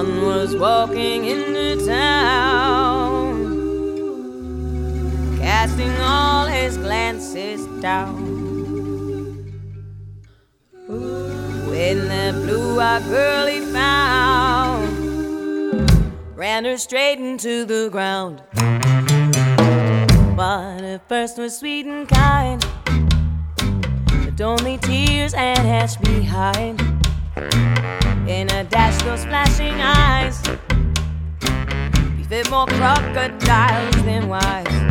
Was walking into town, casting all his glances down. When the blue-eyed girl he found ran her straight into the ground. But at first was sweet and kind, but only tears and ash behind in a dash those flashing eyes. Befit more crocodiles than wise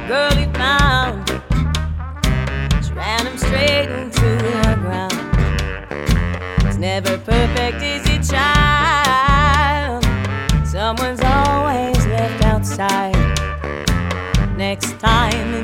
girl he found, she ran him straight into the ground. It's never perfect, is it, child? Someone's always left outside. Next time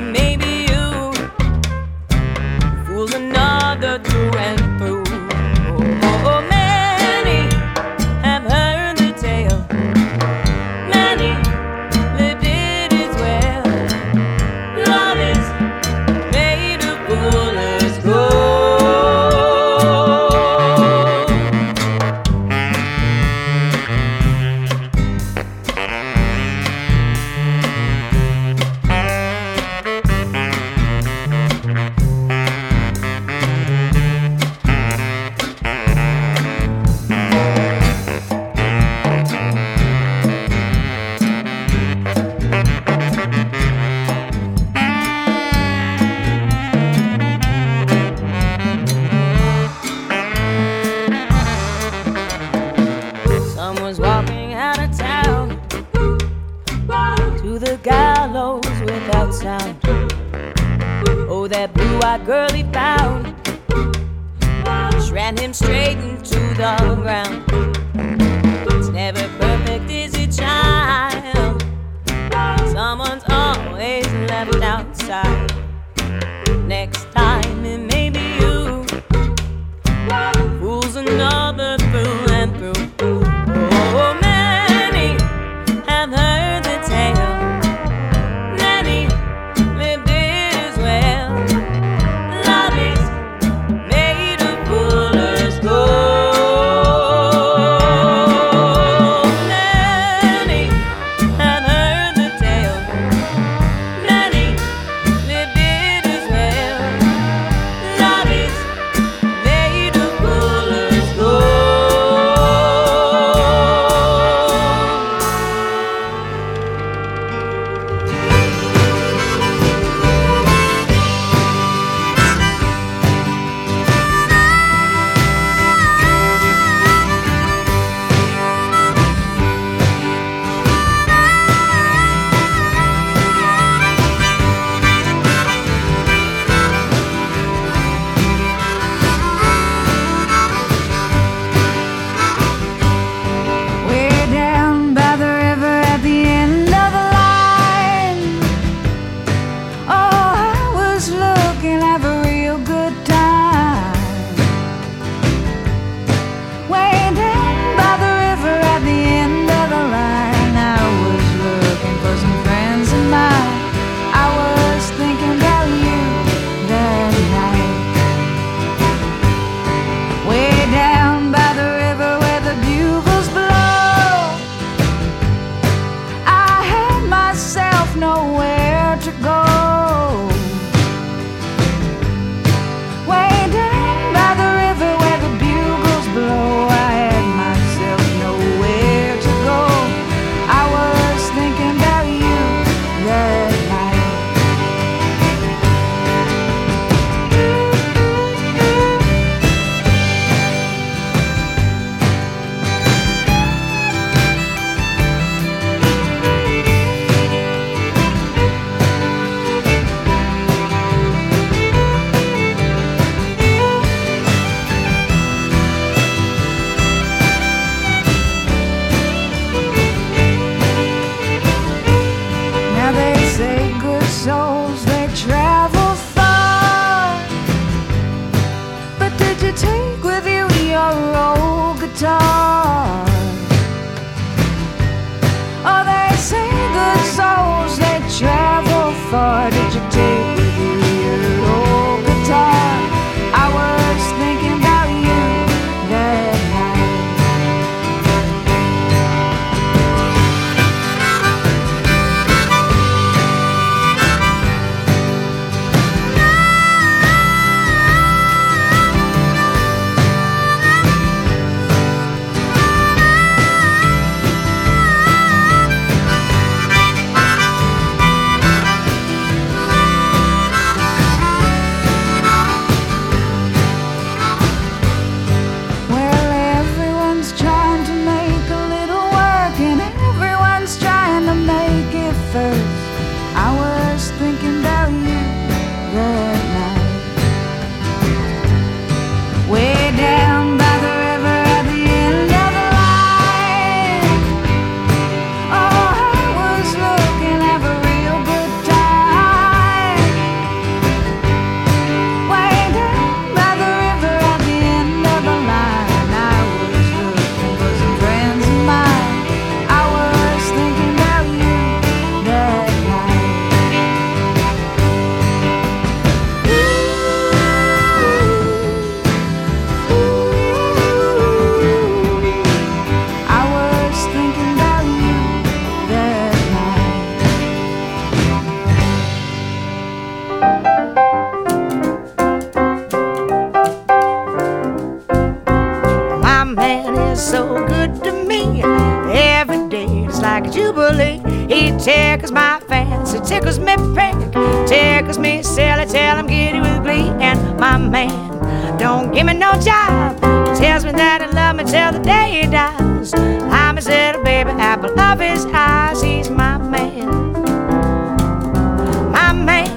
bully. He tickles my fancy, tickles me pink, tickles me silly till I'm giddy with glee. And my man don't give me no job. He tells me that he loves me till the day he dies. I'm his little baby apple of his eyes. He's my man, my man.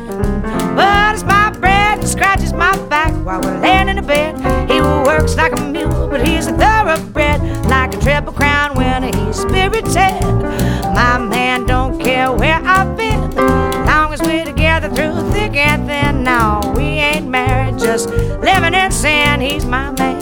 But it's my bread and scratches my back while we're laying in the bed. He works like a mule, but he's a thoroughbred triple crown winner. He's spirited. My man don't care where I've been. Long as we're together through thick and thin. No, we ain't married, just living in sin. He's my man.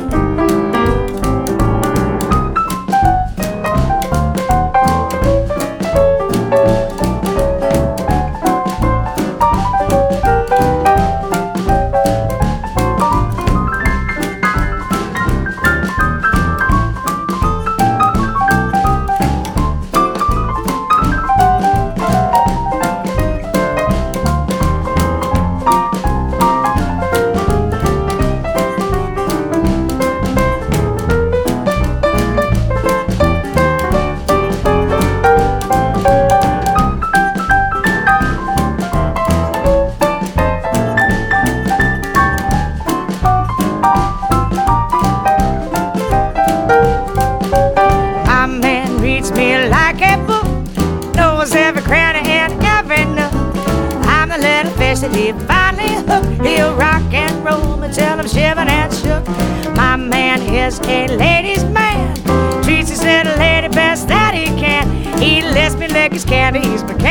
candies, but candies.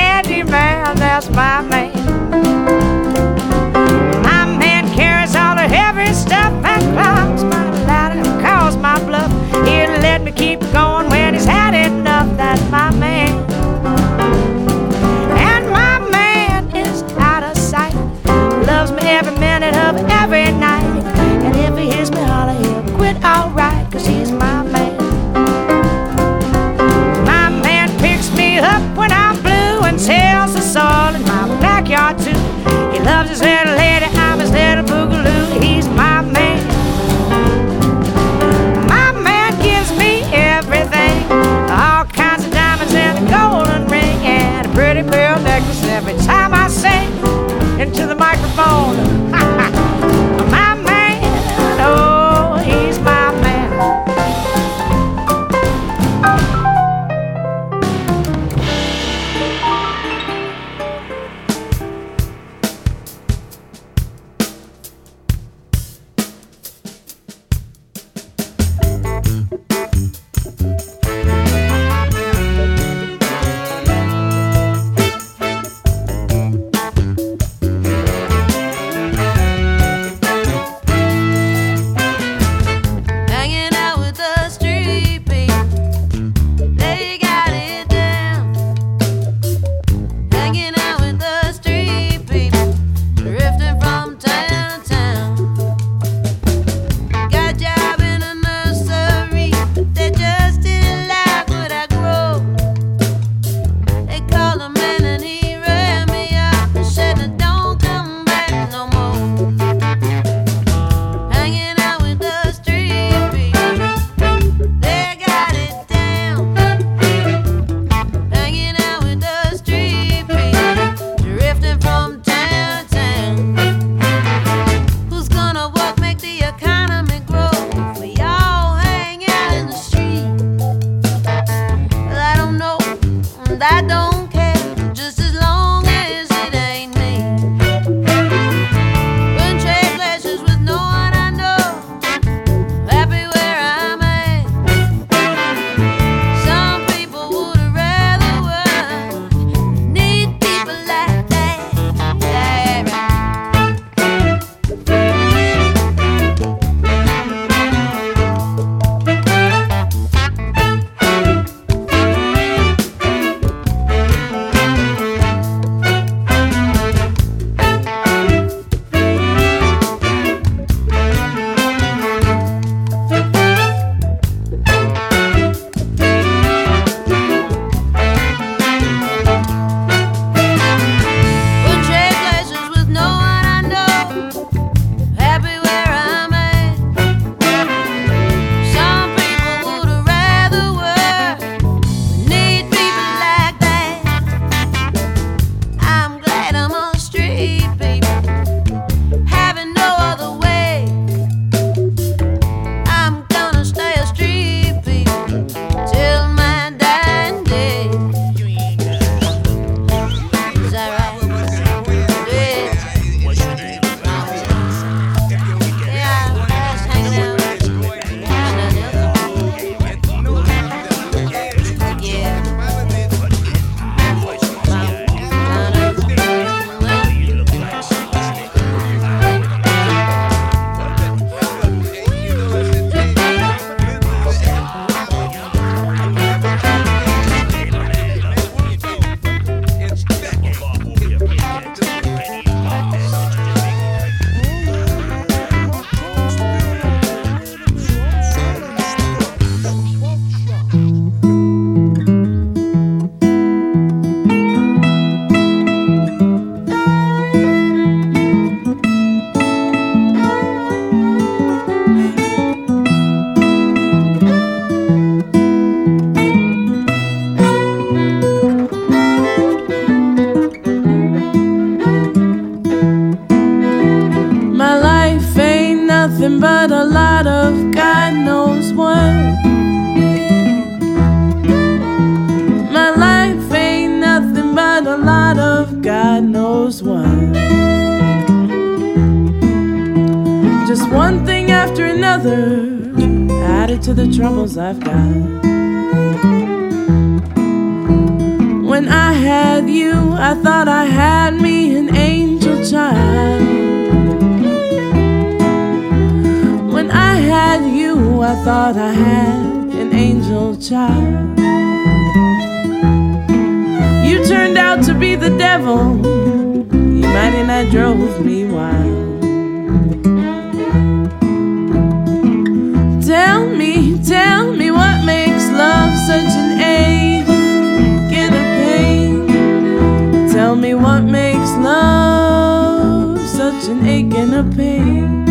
Pain.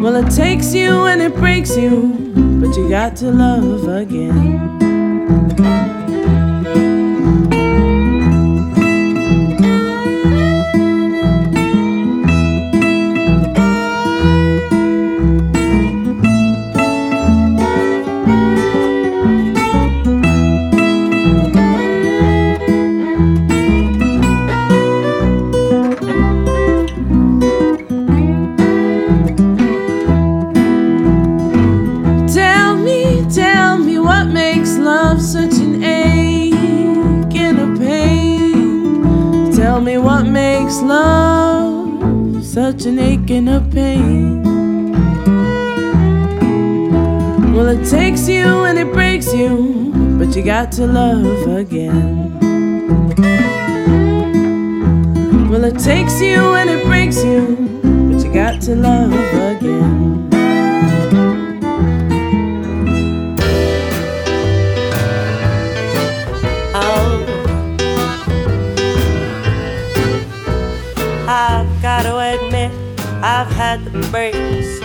Well, it takes you and it breaks you, but you got to love again. Such an ache and a pain. Well, it takes you and it breaks you, but you got to love again. Well, it takes you and it breaks you, but you got to love again. Breaks.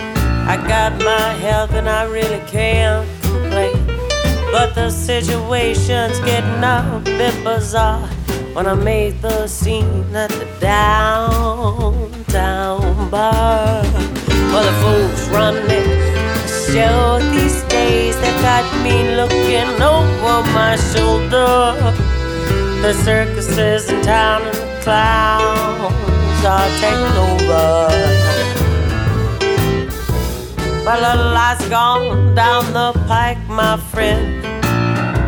I got my health and I really can't complain. But the situation's getting a bit bizarre when I made the scene at the downtown bar. Well, the folks running the show these days, they've got me looking over my shoulder. The circuses in town and the clowns are taking over. Well, a lot's gone down the pike, my friend.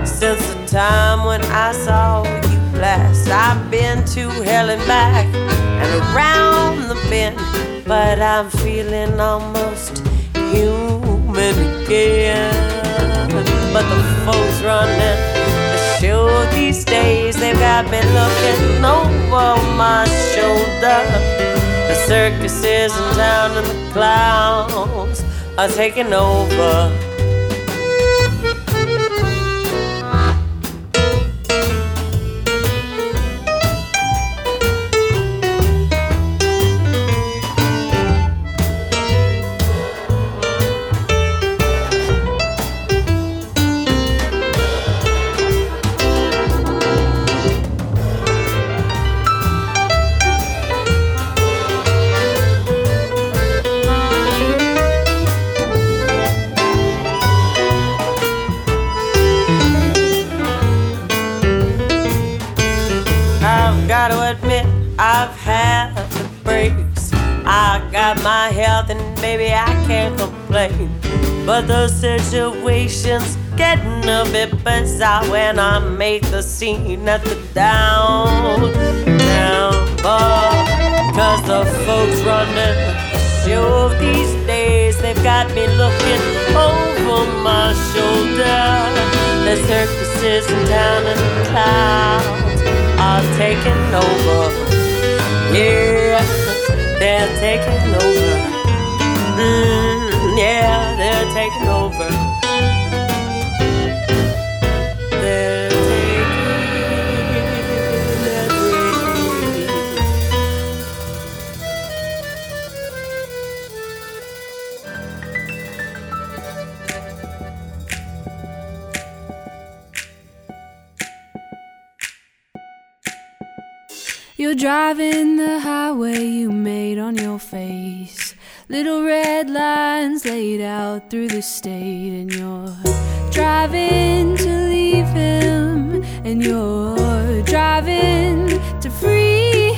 Since the time when I saw you last, I've been to hell and back and around the bend. But I'm feeling almost human again. But the folks running the show these days, they've got me looking over my shoulder. The circus is in town and the clowns are taking over. Baby, I can't complain. But the situation's getting a bit bizarre when I make the scene at the downtown bar. Cause the folks running the show these days, they've got me looking over my shoulder. The circuses in town and the clouds are taking over. Yeah, they're taking over. Mm, yeah, they're taking over. They're. You're driving the highway you made on your face. Little red lines laid out through the state, and you're driving to leave him, and you're driving to free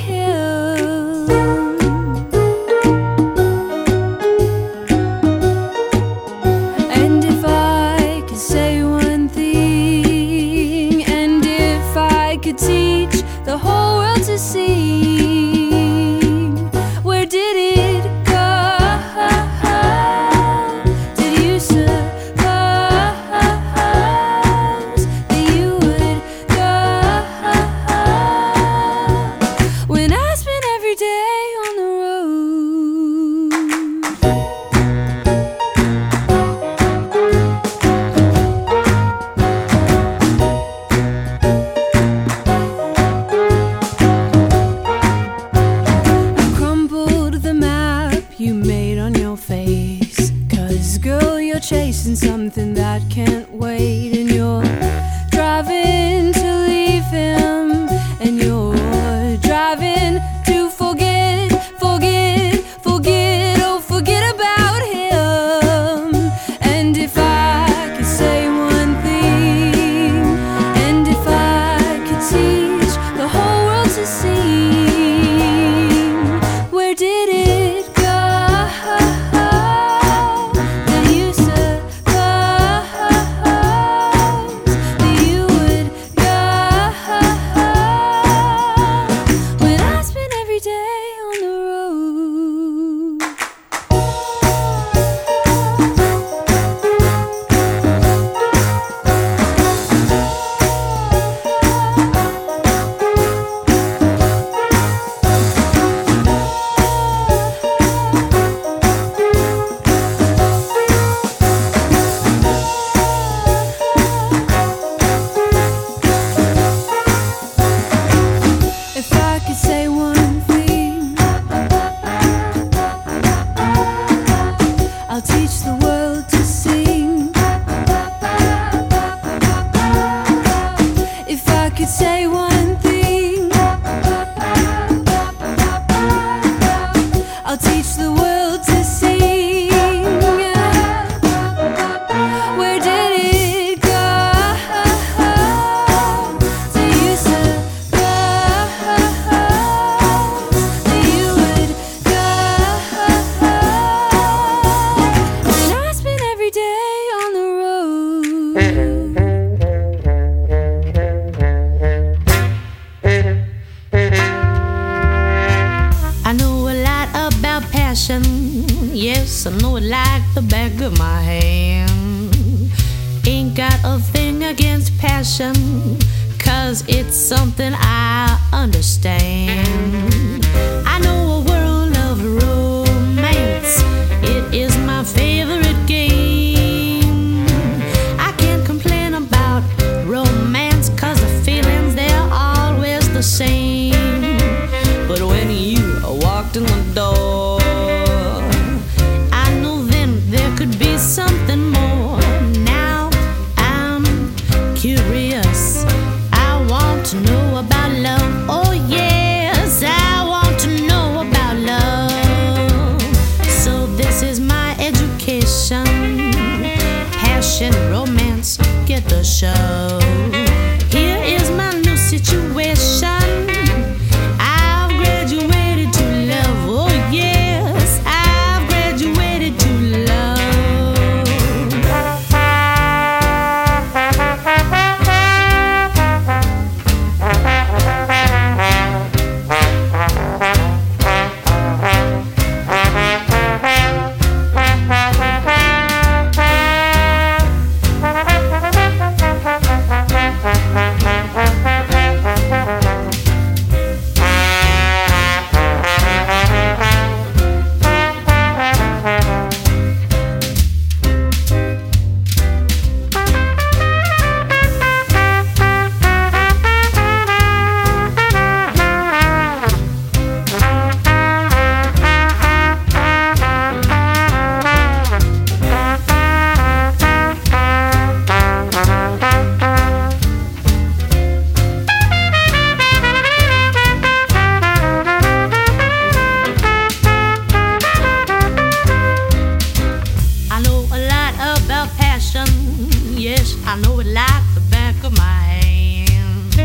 of hand.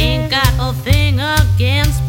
Ain't got a thing against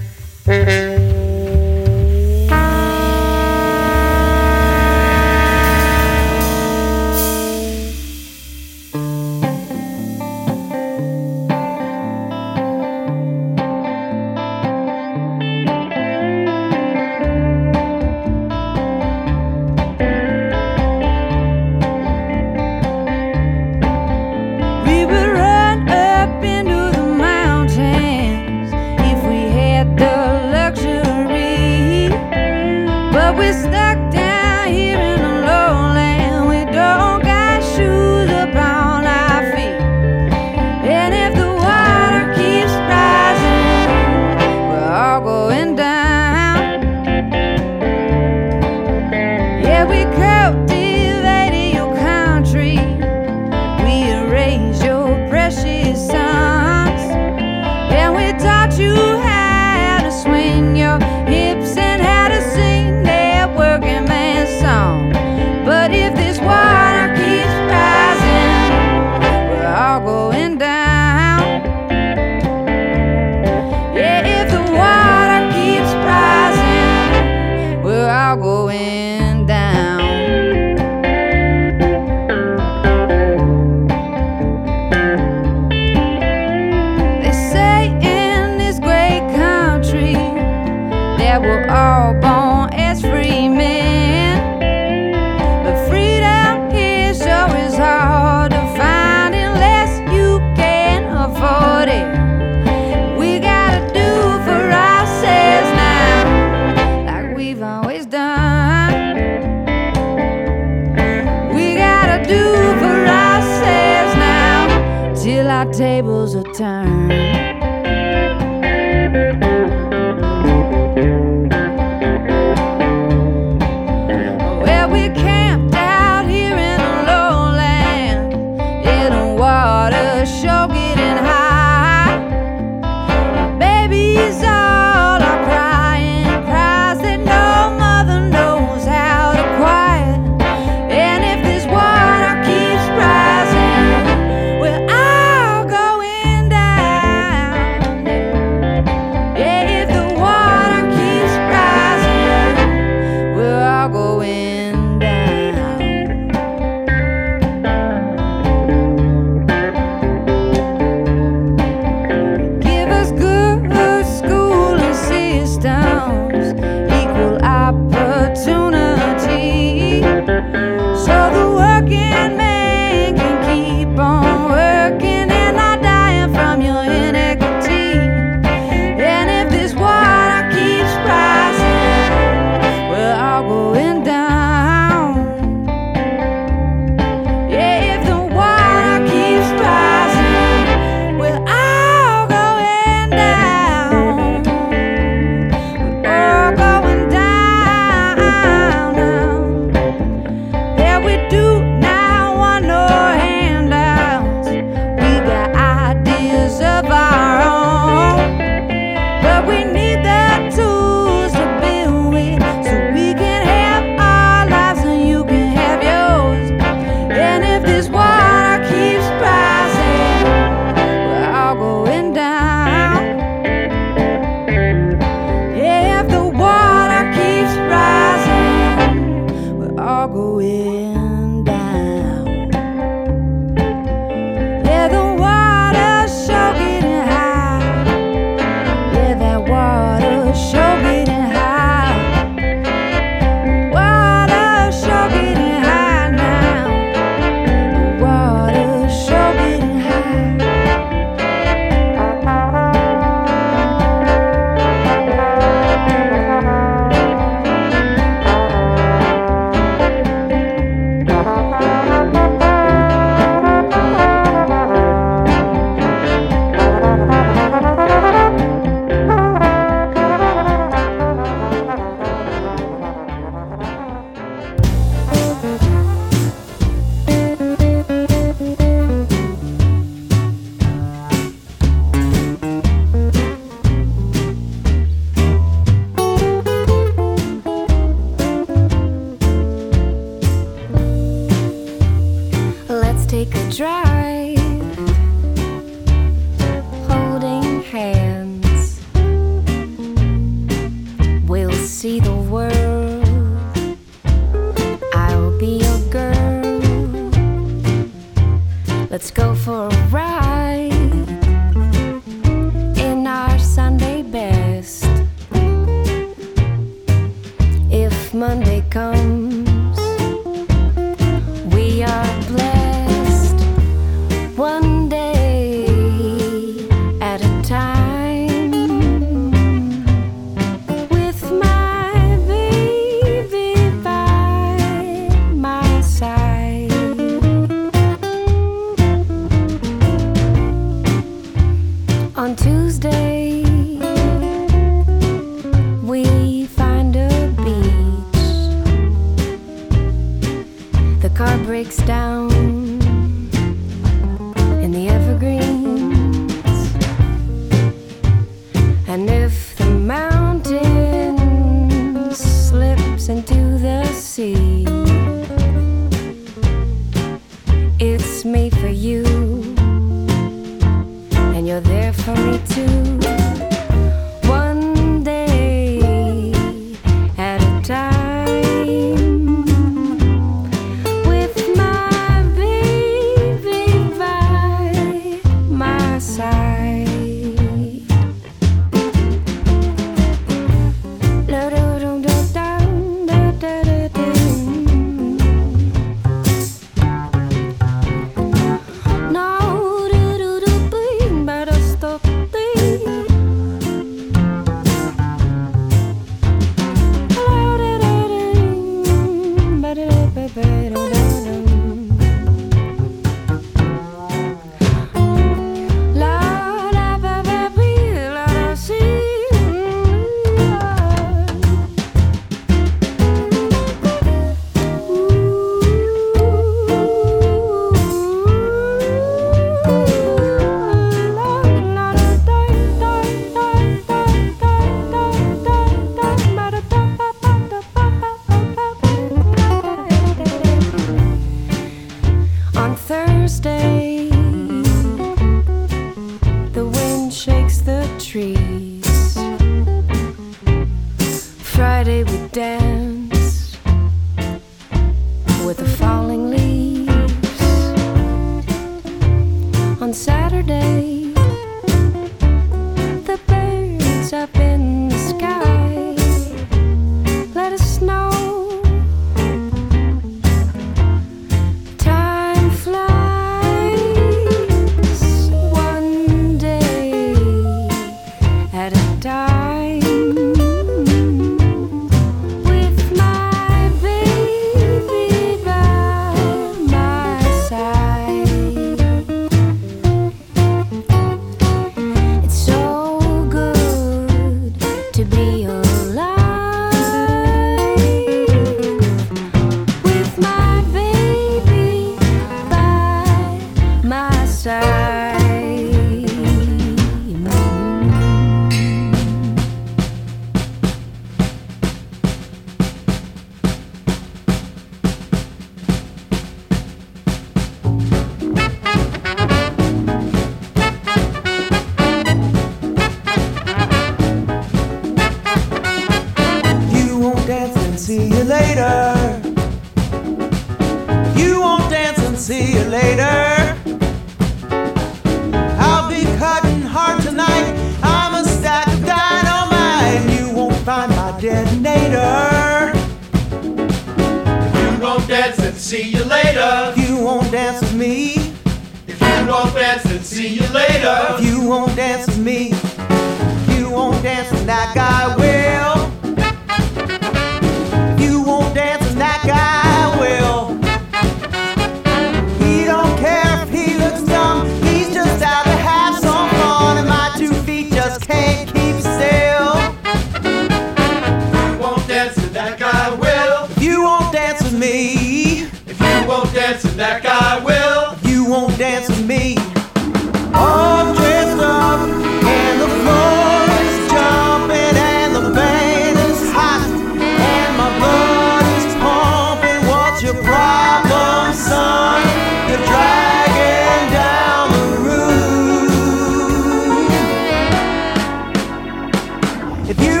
If you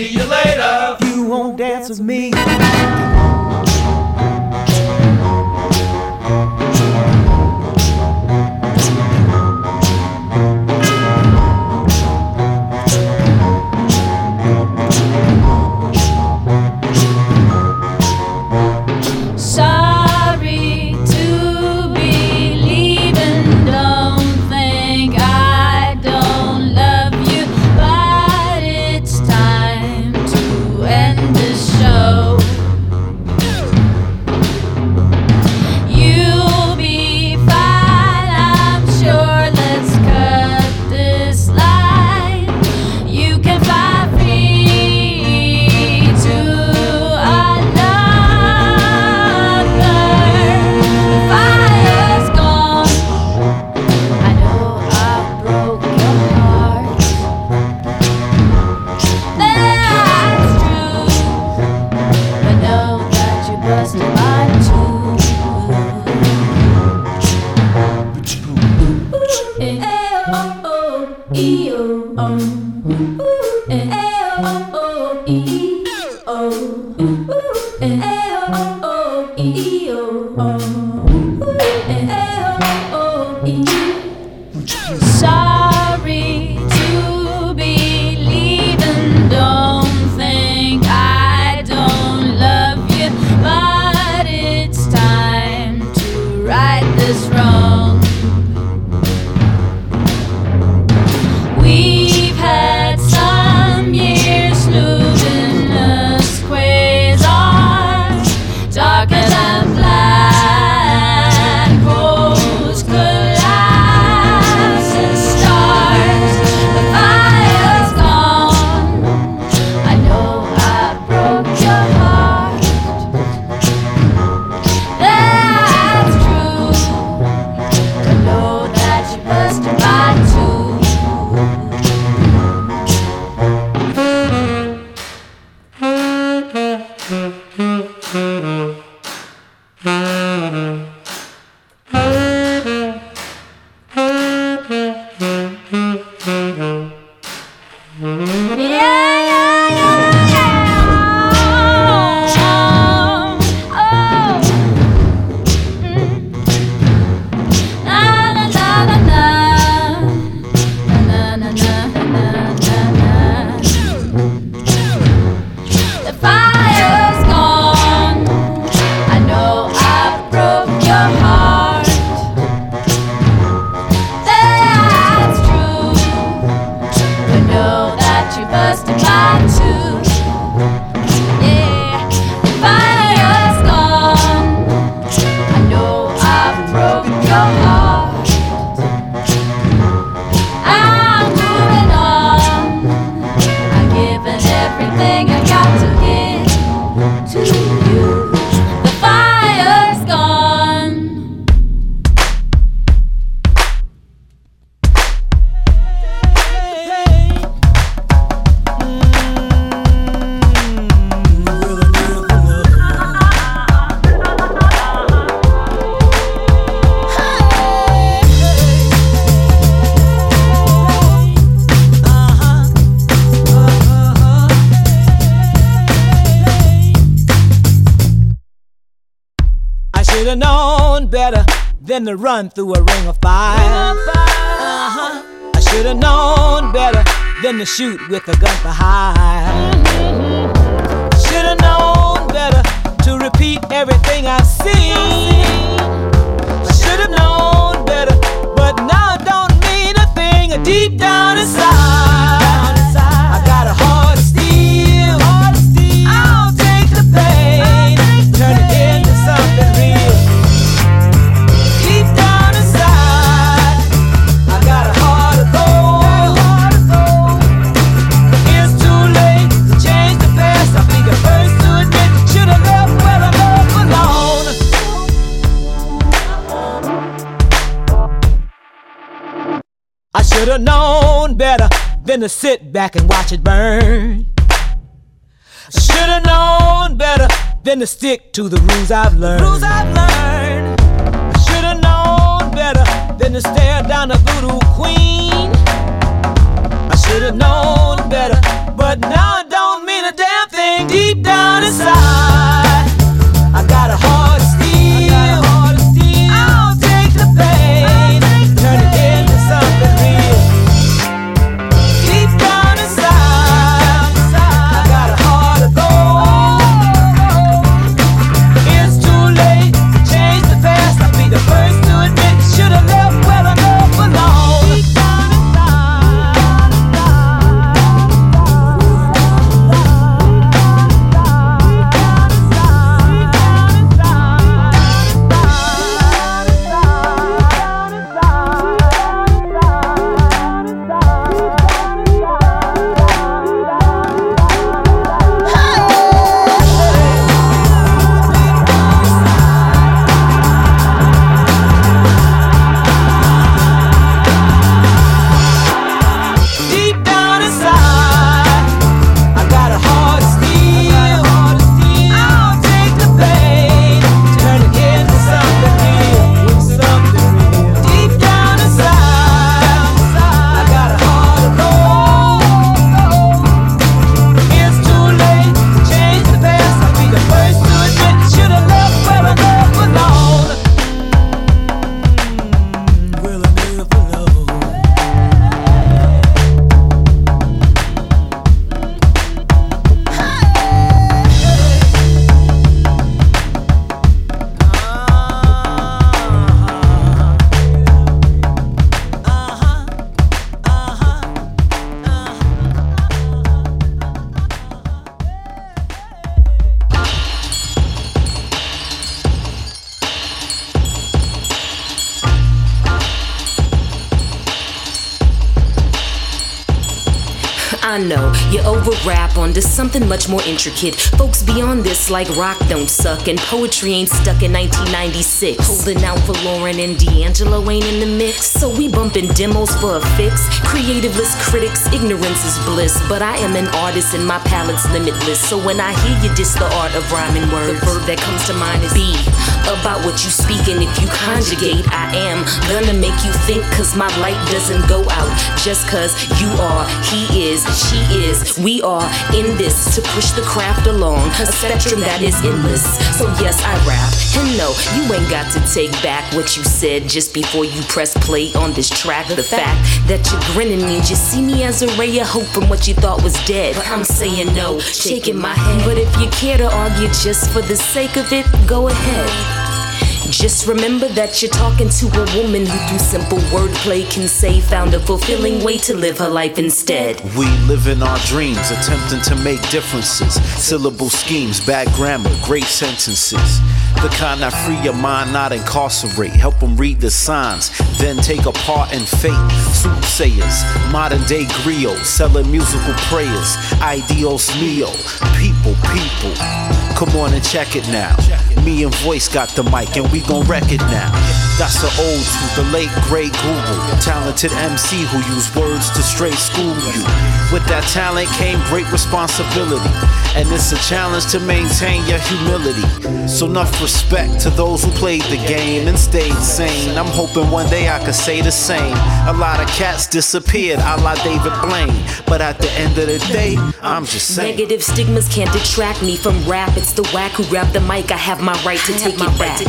see you later. You won't dance with me. Than to run through a ring of fire. Uh-huh. I should have known better than to shoot with a gun for hire. Should have known better to repeat everything I've seen. Should have known better, but now it don't mean a thing. Deep down inside, should have known better than to sit back and watch it burn. Should have known better than to stick to the rules I've learned. rules I've learned. Should have known better than to stare down the voodoo queen. I should have known better, but now it don't mean a damn thing. Deep down inside, something much more intricate. Folks beyond this, like rock, don't suck, and poetry ain't stuck in 1996. Holding out for Lauren and D'Angelo ain't in the mix. So we bumping demos for a fix. Creativeless critics, ignorance is bliss. But I am an artist and my palette's limitless. So when I hear you diss the art of rhyming words, the verb that comes to mind is be about what you speak. And if you conjugate, I am gonna make you think, cause my light doesn't go out just cause you are, he is, she is, we are in this to push the craft along. A spectrum that is endless. So yes, I rap. And no, you ain't got to take back what you said just before you press play on this track. The fact that you're grinning means you see me as a ray of hope from what you thought was dead. But I'm saying no, shaking my head. But if you care to argue just for the sake of it, go ahead. Just remember that you're talking to a woman who, through simple wordplay, can say found a fulfilling way to live her life instead. We live in our dreams, attempting to make differences. Syllable schemes, bad grammar, great sentences. The kind that free your mind, not incarcerate. Help them read the signs, then take a part in fate. Soothsayers, modern day griots, selling musical prayers. Ideals mio, people, people. Come on and check it now. Me and Voice got the mic, and we gon' wreck it now. That's the old to the late great Google. Talented MC who use words to straight school you. With that talent came great responsibility. And it's a challenge to maintain your humility. So enough respect to those who played the game and stayed sane. I'm hoping one day I could say the same. A lot of cats disappeared, a la David Blaine. But at the end of the day, I'm just saying. Negative stigmas can't detract me from rap. It's the whack who grabbed the mic. I have my right to take it back.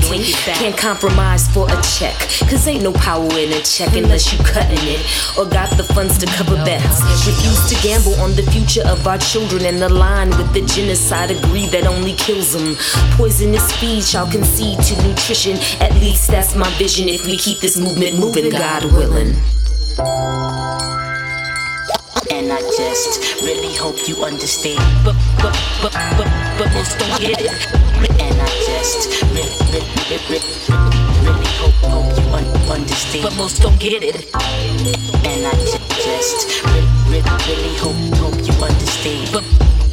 Can't compromise for a check. Cause ain't no power in a check unless you cutting it or got the funds to cover bets. Refuse to gamble on the future of our children and align with the genocide agree that only kills them. Poisonous feed shall concede to nutrition. At least that's my vision if we keep this movement moving, God willing. And I just really hope you understand. But, but, but, but, but most don't get it. And I just really, really, really, really hope, hope you un- understand. But most don't get it. And I just really, really, really hope, hope you understand. But,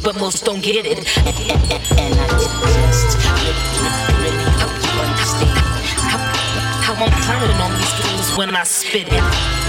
but most don't get it. And, and, and, and I just really, really, really hope you understand. How, how I'm turning on these fools when I spit it.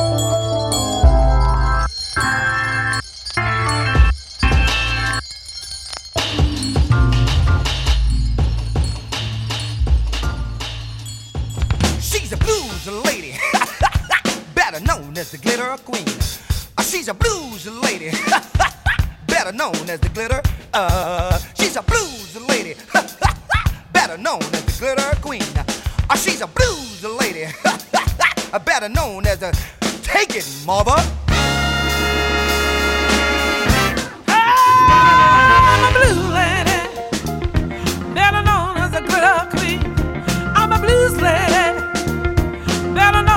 glitter queen. Uh, she's a blues lady, better known as the glitter. Uh, she's a blues lady, better known as the glitter queen. Uh, she's a blues lady, better known as the take it mother. I'm a blues lady, better known as a glitter queen. I'm a blues lady, better known